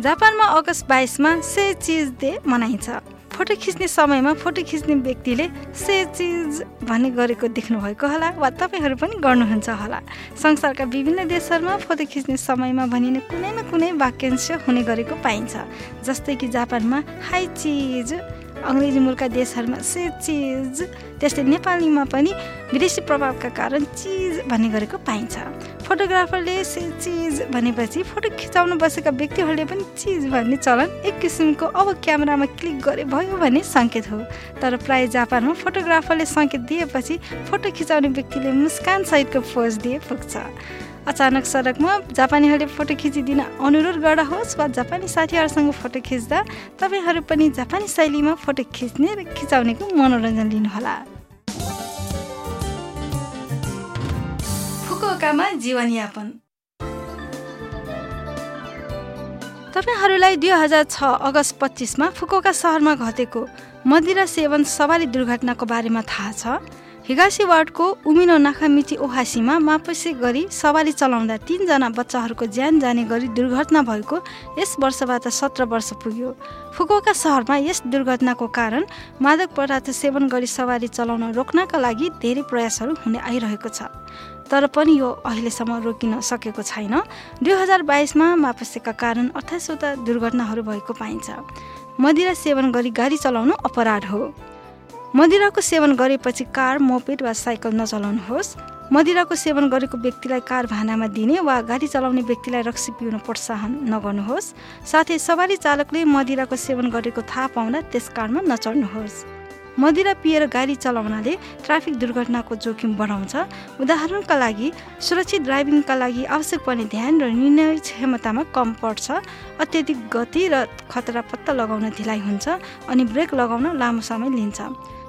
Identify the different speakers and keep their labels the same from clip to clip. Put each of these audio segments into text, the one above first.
Speaker 1: जापानमा अगस्त बाइसमा से चिज डे मनाइन्छ। फोटो खिच्ने समयमा फोटो खिच्ने व्यक्तिले से चिज भन्ने गरेको देख्नुभएको होला वा तपाईँहरू पनि गर्नुहुन्छ होला। संसारका विभिन्न देशहरूमा फोटो खिच्ने समयमा भनिने कुनै न कुनै वाक्यांश हुने गरेको पाइन्छ। जस्तै कि जापानमा हाई चिज अङ्ग्रेजी मूलका देशहरूमा से चिज त्यस्तै नेपालीमा पनि विदेशी प्रभावका कारण चिज भन्ने गरेको पाइन्छ। फोटोग्राफरले से चिज भनेपछि फोटो खिचाउन बसेका व्यक्तिहरूले पनि चिज भन्ने चलन एक किसिमको अब क्यामेरामा क्लिक गरे भयो भन्ने सङ्केत हो। तर प्राय जापानमा फोटोग्राफरले सङ्केत दिएपछि फोटो खिचाउने व्यक्तिले मुस्कान सहितको पोज दिए पुग्छ। अचानक सडकमा जापानीहरूले फोटो खिचिदिन अनुरोध गर्दा होस् वा जापानी साथीहरूसँग फोटो खिच्दा तपाईँहरू पनि जापानी शैलीमा फोटो खिच्ने र खिचाउनेको मनोरञ्जन लिनुहोला। फुकुओकामा जीवनयापन। तपाईँहरूलाई दुई हजार छ अगस्त पच्चिसमा फुकुओका सहरमा घटेको मदिरा सेवन सवारी दुर्घटनाको बारेमा थाहा छ। हिगासी वार्डको उमिनो नाखामिची ओहासीमा मापसी गरी सवारी चलाउँदा तिनजना बच्चाहरूको ज्यान जाने गरी दुर्घटना भएको यस वर्षबाट सत्र वर्ष पुग्यो। फुकुका सहरमा यस दुर्घटनाको कारण मादक पदार्थ सेवन गरी सवारी चलाउन रोक्नका लागि धेरै प्रयासहरू हुने आइरहेको छ। तर पनि यो अहिलेसम्म रोकिन सकेको छैन। दुई हजार बाइसमा मापसेका कारण अठाइसवटा दुर्घटनाहरू भएको पाइन्छ। मदिरा सेवन गरी गाडी चलाउनु अपराध हो। मदिराको सेवन गरेपछि कार मोपेड वा साइकल नचलाउनुहोस्। मदिराको सेवन गरेको व्यक्तिलाई कार भानामा दिने वा गाडी चलाउने व्यक्तिलाई रक्सी पिउन प्रोत्साहन नगर्नुहोस्। साथै सवारी चालकले मदिराको सेवन गरेको थाहा पाउँदा त्यस कारमा नचढ्नुहोस् मदिरा पिएर गाडी चलाउनाले ट्राफिक दुर्घटनाको जोखिम बढाउँछ। उदाहरणका लागि सुरक्षित ड्राइभिङका लागि आवश्यक पर्ने ध्यान र निर्णय क्षमतामा कम पर्छ। अत्याधिक गति र खतरा पत्ता लगाउन ढिलाइ हुन्छ अनि ब्रेक लगाउन लामो समय लिन्छ।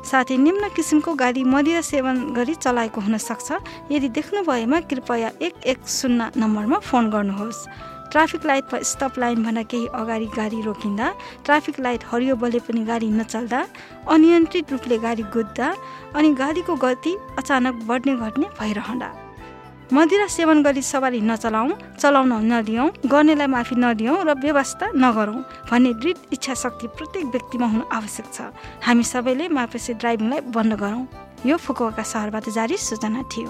Speaker 1: साथै निम्न किसिमको गाडी मदिरा सेवन गरी चलाएको हुन सक्छ यदि देख्नु भएमा कृपया एक एक शून्य नम्बरमा फोन गर्नुहोस्। ट्राफिक लाइट वा स्टप लाइनभन्दा केही अगाडि गाडी रोकिँदा ट्राफिक लाइट हरियो बले पनि गाडी नचल्दा अनियन्त्रित रूपले गाडी कुद्दा अनि गाडीको गति अचानक बढ्ने घट्ने भइरहँदा। मदिरा सेवन गरी सवारी नचलाउँ चलाउन नदियौँ गर्नेलाई माफी नदियौँ र व्यवस्था नगरौँ भन्ने दृढ इच्छा शक्ति प्रत्येक व्यक्तिमा हुनु आवश्यक छ। हामी सबैले मापेसी ड्राइभिङलाई बन्द गरौँ। यो फुकुवाका सहरबाट जारी सूचना थियो।